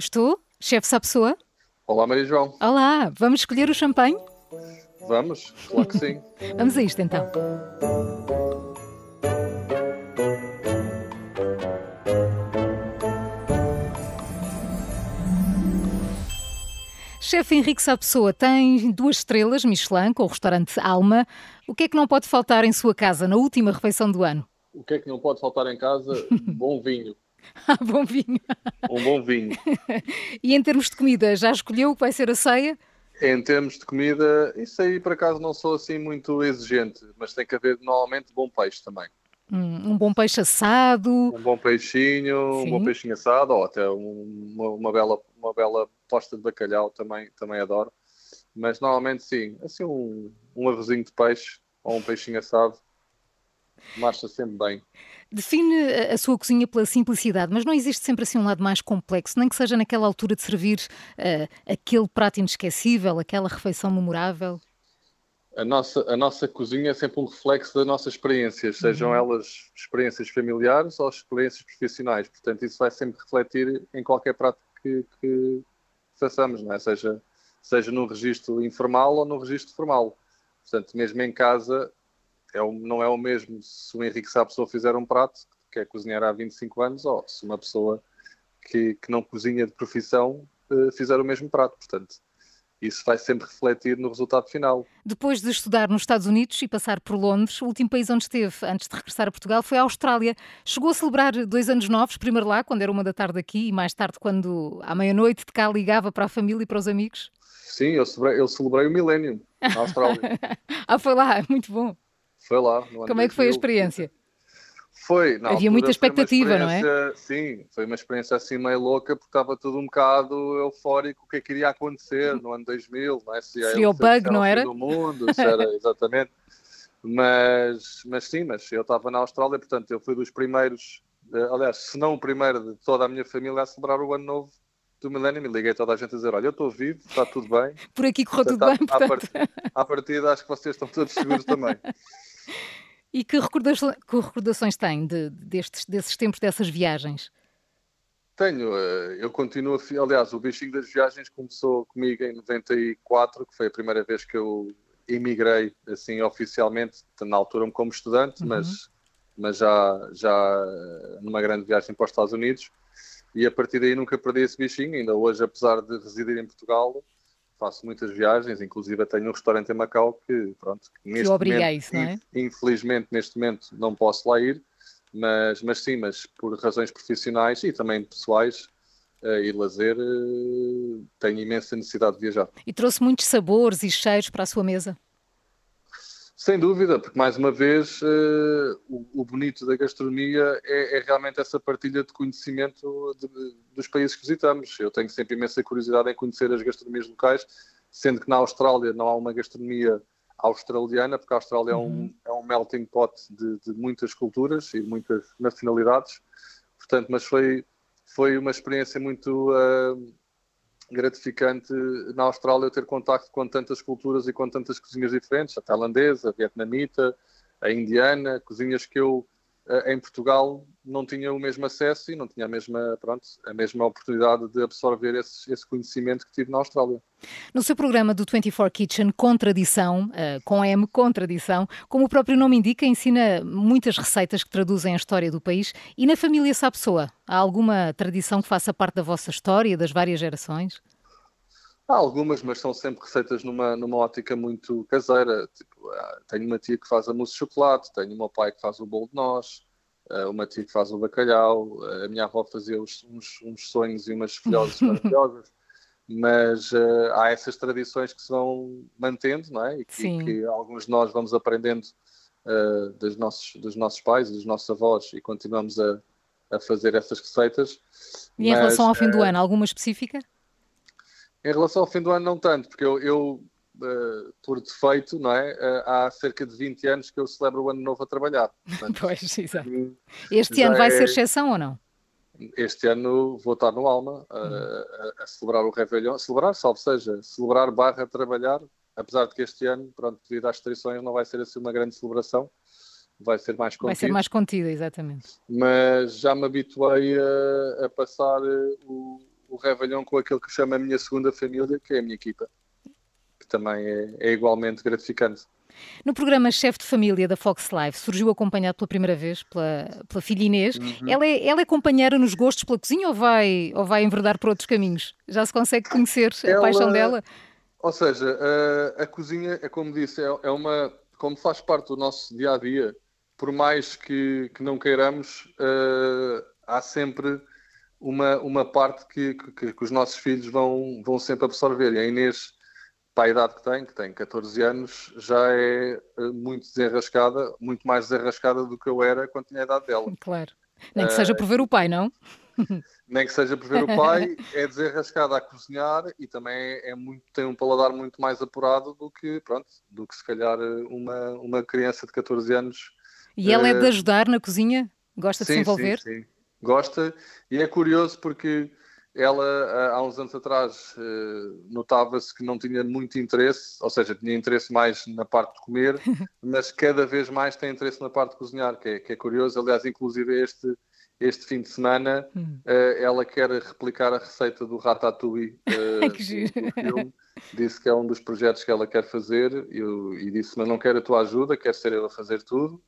Estou? Chefe Sapessoa? Olá, Maria João. Olá, vamos escolher o champanhe? Vamos, claro que sim. vamos a isto então. Chefe Henrique Sapessoa tem duas estrelas Michelin com o restaurante Alma. O que é que não pode faltar em sua casa na última refeição do ano? O que é que não pode faltar em casa? Bom vinho. Ah, bom vinho. Um bom vinho. e em termos de comida, já escolheu o que vai ser a ceia? Em termos de comida, isso aí por acaso não sou assim muito exigente, mas tem que haver normalmente bom peixe também. Um, um bom peixe assado. Um bom peixinho, Sim. um bom peixinho assado, ou até uma, uma, bela, uma bela posta de bacalhau também, também adoro. Mas normalmente sim, assim um, um arrozinho de peixe ou um peixinho assado marcha sempre bem. Define a sua cozinha pela simplicidade, mas não existe sempre assim um lado mais complexo, nem que seja naquela altura de servir uh, aquele prato inesquecível, aquela refeição memorável? A nossa, a nossa cozinha é sempre um reflexo das nossas experiências, sejam uhum. elas experiências familiares ou experiências profissionais. Portanto, isso vai sempre refletir em qualquer prato que, que façamos, não é? seja, seja no registro informal ou no registro formal. Portanto, mesmo em casa, é o, não é o mesmo se o Henrique Sá pessoa fizer um prato que é cozinhar há 25 anos ou se uma pessoa que, que não cozinha de profissão uh, fizer o mesmo prato. Portanto, isso vai sempre refletir no resultado final. Depois de estudar nos Estados Unidos e passar por Londres, o último país onde esteve antes de regressar a Portugal foi a Austrália. Chegou a celebrar dois anos novos, primeiro lá, quando era uma da tarde aqui, e mais tarde, quando à meia-noite de cá ligava para a família e para os amigos? Sim, eu celebrei, eu celebrei o milénio na Austrália. ah, foi lá, muito bom. Foi lá. Como é que foi a experiência? Foi, Havia muita expectativa, não é? Sim, foi uma experiência assim meio louca, porque estava tudo um bocado eufórico o que é que iria acontecer no ano 2000, não é? Se Seria o bug, não era? Do mundo, era, exatamente. Mas, mas sim, mas eu estava na Austrália, portanto eu fui dos primeiros, eh, aliás, se não o primeiro de toda a minha família a celebrar o ano novo do milénio me liguei toda a gente a dizer: Olha, eu estou vivo, está tudo bem. Por aqui correu tudo bem. À, part... à partida, acho que vocês estão todos seguros também. E que recordações, que recordações tem de, destes, desses tempos, dessas viagens? Tenho, eh, eu continuo, aliás, o bichinho das viagens começou comigo em 94, que foi a primeira vez que eu emigrei, assim, oficialmente, na altura como estudante, uhum. mas, mas já, já numa grande viagem para os Estados Unidos, e a partir daí nunca perdi esse bichinho, ainda hoje, apesar de residir em Portugal, faço muitas viagens, inclusive tenho um restaurante em Macau que, pronto, que neste momento, a isso, não é? infelizmente neste momento não posso lá ir, mas, mas sim, mas por razões profissionais e também pessoais uh, e lazer, uh, tenho imensa necessidade de viajar. E trouxe muitos sabores e cheiros para a sua mesa? Sem dúvida, porque mais uma vez uh, o, o, bonito da gastronomia é, é, realmente essa partilha de conhecimento de, de, dos países que visitamos. Eu tenho sempre imensa curiosidade em conhecer as gastronomias locais, sendo que na Austrália não há uma gastronomia australiana, porque a Austrália uhum. é, um, uhum. é um melting pot de, de, muitas culturas e muitas nacionalidades. Portanto, mas foi, foi uma experiência muito uh, gratificante na Austrália ter contacto com tantas culturas e com tantas cozinhas diferentes, a tailandesa, a vietnamita, a indiana, cozinhas que eu em Portugal não tinha o mesmo acesso e não tinha a mesma, pronto, a mesma oportunidade de absorver esse, esse conhecimento que tive na Austrália. No seu programa do 24 Kitchen, Contradição, uh, com M, Contradição, como o próprio nome indica, ensina muitas receitas que traduzem a história do país. E na família Sapessoa, há alguma tradição que faça parte da vossa história, das várias gerações? Há algumas, mas são sempre receitas numa, numa ótica muito caseira. Tipo, ah, tenho uma tia que faz a mousse de chocolate, tenho o meu pai que faz o bolo de nós, ah, uma tia que faz o bacalhau, a minha avó fazia uns, uns sonhos e umas filhoses maravilhosas. Mas uh, há essas tradições que se vão mantendo, não é? E que, que alguns de nós vamos aprendendo uh, dos, nossos, dos nossos pais e dos nossos avós e continuamos a, a fazer essas receitas. E em mas, relação ao fim do ano, alguma específica? Em relação ao fim do ano, não tanto, porque eu, eu uh, por defeito, não é? Uh, há cerca de 20 anos que eu celebro o ano novo a trabalhar. Portanto, pois, exato. Este ano vai é... ser exceção ou não? Este ano vou estar no Alma uh, a, a, celebrar o Réveillon. Celebrar, salvo seja, celebrar barra trabalhar, apesar de que este ano, pronto, devido às restrições, não vai ser assim uma grande celebração vai ser mais contida. Vai ser mais contida, exatamente. Mas já me habituei a, a passar o, o Réveillon com aquele que chama a minha segunda família, que é a minha equipa, que também é, é igualmente gratificante. No programa Chefe de Família da Fox Live, surgiu acompanhado pela primeira vez pela, pela filha Inês. Uhum. Ela, é, ela é companheira nos gostos pela cozinha ou vai, ou vai enverdar por outros caminhos? Já se consegue conhecer ela, a paixão dela? Ou seja, a, a cozinha, é como disse, é, é, uma. Como faz parte do nosso dia a dia, por mais que, que não queiramos, uh, há sempre uma, uma parte que, que, que, os nossos filhos vão, vão sempre absorver. E a Inês para a idade que tem, que tem 14 anos, já é eh, muito desenrascada, muito mais desenrascada do que eu era quando tinha a idade dela. Claro. Nem que seja por ver o pai, não? Nem que seja por ver o pai, é desenrascada a cozinhar e também é muito, tem um paladar muito mais apurado do que, pronto, do que se calhar uma, uma criança de 14 anos. E ela é de eh, ajudar na cozinha? Gosta sim, de se envolver? Sim, sim. Gosta e é curioso porque ela há uns anos atrás eh, notava-se que não tinha muito interesse, ou seja, tinha interesse mais na parte de comer, mas cada vez mais tem interesse na parte de cozinhar, que é, que é curioso. Aliás, inclusive este, este fim de semana hum. uh, ela quer replicar a receita do Ratatouille uh, que do, filme. Disse que é um dos projetos que ela quer fazer eu, e disse, mas não quero a tua ajuda, quero ser eu a fazer tudo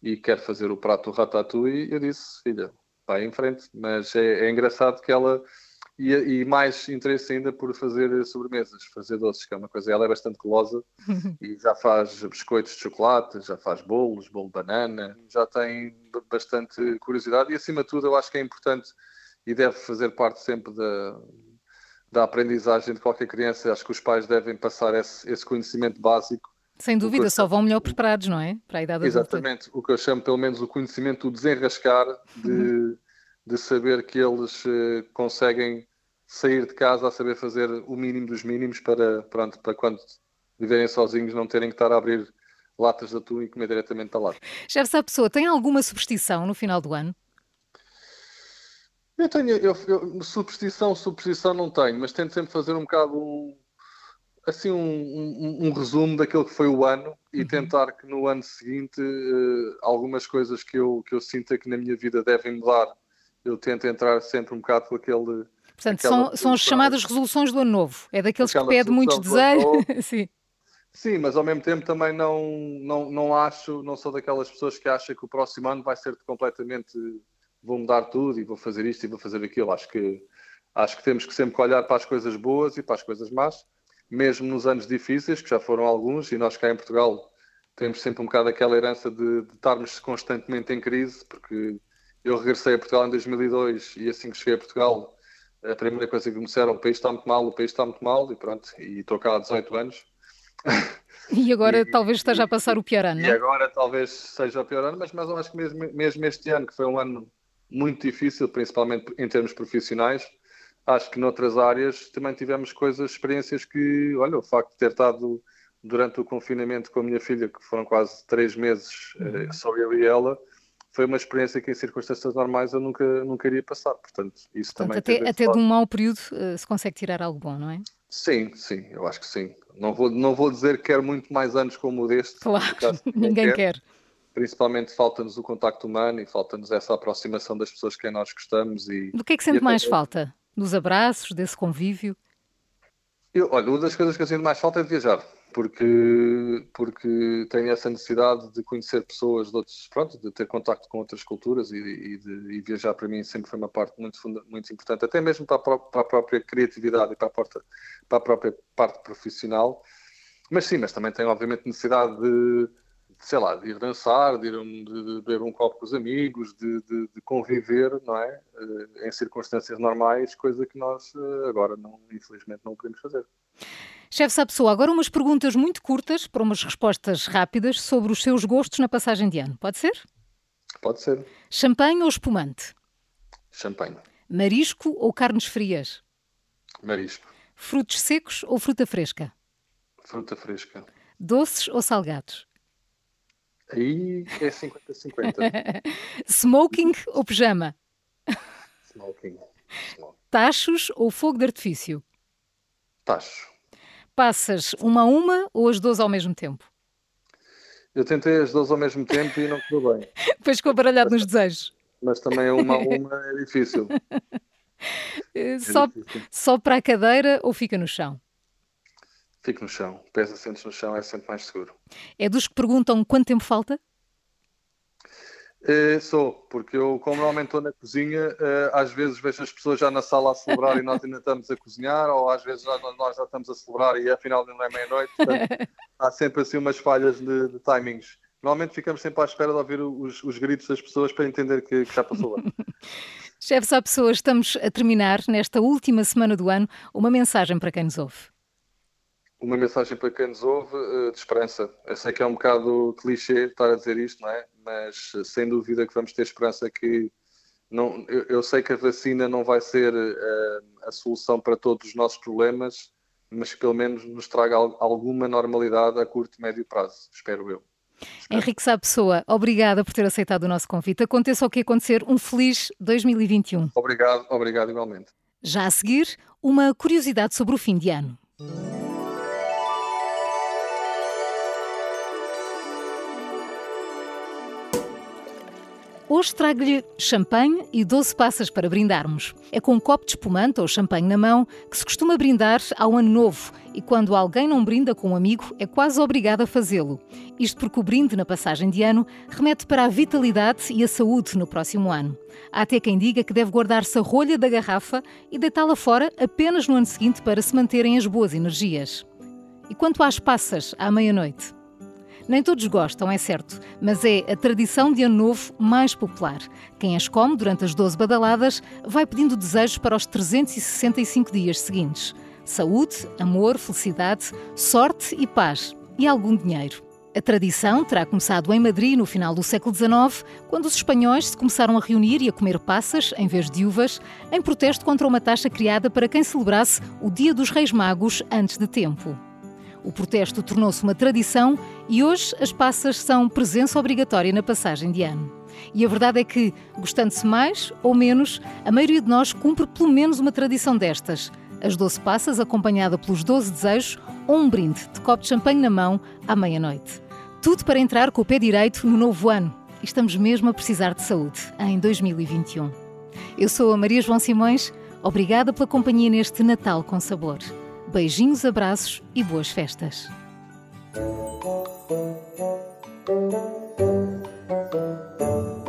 e quero fazer o prato do Ratatouille. E eu disse, filha, vai em frente. Mas é, é engraçado que ela e, e, mais interesse ainda por fazer sobremesas, fazer doces, que é uma coisa. Ela é bastante golosa e já faz biscoitos de chocolate, já faz bolos, bolo de banana, já tem bastante curiosidade e, acima de tudo, eu acho que é importante e deve fazer parte sempre da, da aprendizagem de qualquer criança. Acho que os pais devem passar esse, esse conhecimento básico. Sem dúvida, só vão melhor preparados, não é? Para a idade Exatamente, adulta. o que eu chamo pelo menos o conhecimento do desenrascar de. Uhum de saber que eles uh, conseguem sair de casa a saber fazer o mínimo dos mínimos para, pronto, para quando viverem sozinhos não terem que estar a abrir latas de atum e comer diretamente da lata. Chefe, a pessoa tem alguma superstição no final do ano? Eu tenho, eu, eu, superstição, superstição não tenho, mas tento sempre fazer um bocado um, assim um, um, um, resumo daquilo que foi o ano e uhum. tentar que no ano seguinte uh, algumas coisas que eu, que eu sinta que na minha vida devem mudar eu tento entrar sempre um bocado com aquele. Portanto, são, são as chamadas resoluções do ano novo. É daqueles que pede muitos desejos. Sim. Sim, mas ao mesmo tempo também não, não, não acho, não sou daquelas pessoas que acham que o próximo ano vai ser completamente vou mudar tudo e vou fazer isto e vou fazer aquilo. Acho que acho que temos que sempre olhar para as coisas boas e para as coisas más, mesmo nos anos difíceis, que já foram alguns, e nós cá em Portugal temos sempre um bocado aquela herança de, de estarmos constantemente em crise, porque eu regressei a Portugal em 2002 e assim que cheguei a Portugal, a primeira coisa que me disseram, o país está muito mal, o país está muito mal, e pronto, e estou cá há 18 anos. E agora e, talvez esteja a passar o pior ano, E agora talvez seja o pior ano, mas, mas eu acho que mesmo, mesmo este ano, que foi um ano muito difícil, principalmente em termos profissionais, acho que noutras áreas também tivemos coisas, experiências que, olha, o facto de ter estado durante o confinamento com a minha filha, que foram quase três meses, uhum. Eh, só eu e ela, foi uma experiência que em circunstâncias normais eu nunca, nunca iria passar. Portanto, isso Portanto, também. Até, até de um mau período uh, se consegue tirar algo bom, não é? Sim, sim, eu acho que sim. Não vou, não vou dizer que quero muito mais anos como o deste. Claro, ninguém quer. quer. Principalmente falta-nos o contacto humano e falta-nos essa aproximação das pessoas que nós gostamos. E, Do que é que sente mais falta? Dos abraços, desse convívio? Eu, olha, uma das coisas que eu sinto mais falta é de viajar porque, porque tenho essa necessidade de conhecer pessoas de outros, pronto, de ter contacto com outras culturas e, e, de, e viajar para mim sempre foi uma parte muito, muito importante, até mesmo para a, para a própria criatividade e para a, porta, para a própria parte profissional. Mas sim, mas também tenho obviamente necessidade de, sei lá, de ir dançar, de, ir, de, de beber um copo com os amigos, de, de, de, conviver, não é? Eh, em circunstâncias normais, coisa que nós eh, agora, não, infelizmente, não podemos fazer. Chefe Sapessoa, agora umas perguntas muito curtas para umas respostas rápidas sobre os seus gostos na passagem de ano. Pode ser? Pode ser. Champanhe ou espumante? Champanhe. Marisco ou carnes frias? Marisco. Frutos secos ou fruta fresca? Fruta fresca. Doces ou salgados? Aí é 50-50. Smoking ou pijama? Smoking. Smoking. Tachos ou fogo de artifício? Tacho. Passas uma a uma ou as duas ao mesmo tempo? Eu tentei as duas ao mesmo tempo e não correu bem. Depois ficou baralhado nos desejos. Mas também uma a uma é difícil. Eh, só, só para a cadeira ou fica no chão? Fico no chão. Pés assentos no chão é sempre mais seguro. É dos que perguntam quanto tempo falta? Uh, sou, porque eu, como normalmente estou na cozinha, uh, às vezes vejo as pessoas já na sala a celebrar e nós ainda estamos a cozinhar, ou às vezes já, nós já estamos a celebrar e afinal não é meia-noite. há sempre assim umas falhas de, de, timings. Normalmente ficamos sempre à espera de ouvir os, os gritos das pessoas para entender que, que já passou lá. Chefes, há pessoas, estamos a terminar nesta última semana do ano uma mensagem para quem nos ouve uma mensagem para quem nos ouve eh, de esperança. Eu sei que é um bocado clichê estar a dizer isto, não é? Mas eh, sem dúvida que vamos ter esperança que não, eu, eu sei que a vacina não vai ser uh, a solução para todos os nossos problemas, mas que pelo menos nos traga alguma normalidade a curto e médio prazo, espero eu. Espero. Henrique Sá Pessoa, obrigada por ter aceitado o nosso convite. Aconteça o que acontecer, um feliz 2021. Obrigado, obrigado igualmente. Já a seguir, uma curiosidade sobre o fim de ano. Hoje trago-lhe champanhe e 12 passas para brindarmos. É com um copo de espumante ou champanhe na mão que se costuma brindar ao ano novo e quando alguém não brinda com um amigo é quase obrigado a fazê-lo. Isto porque o brinde na passagem de ano remete para a vitalidade e a saúde no próximo ano. Há até quem diga que deve guardar-se a rolha da garrafa e deitá-la fora apenas no ano seguinte para se manterem as boas energias. E quanto às passas à meia-noite? Nem todos gostam, é certo, mas é a tradição de Ano Novo mais popular. Quem as come durante as 12 badaladas vai pedindo desejos para os 365 dias seguintes: saúde, amor, felicidade, sorte e paz e algum dinheiro. A tradição terá começado em Madrid no final do século XIX, quando os espanhóis se começaram a reunir e a comer passas em vez de uvas, em protesto contra uma taxa criada para quem celebrasse o Dia dos Reis Magos antes de tempo. O protesto tornou-se uma tradição e hoje as passas são presença obrigatória na passagem de ano. E a verdade é que, gostando-se mais ou menos, a maioria de nós cumpre pelo menos uma tradição destas. As 12 passas, acompanhada pelos 12 desejos, ou um brinde de copo de champanhe na mão à meia-noite. Tudo para entrar com o pé direito no novo ano. E estamos mesmo a precisar de saúde em 2021. Eu sou a Maria João Simões. Obrigada pela companhia neste Natal com Sabor. Beijinhos, abraços e boas festas. Thank you.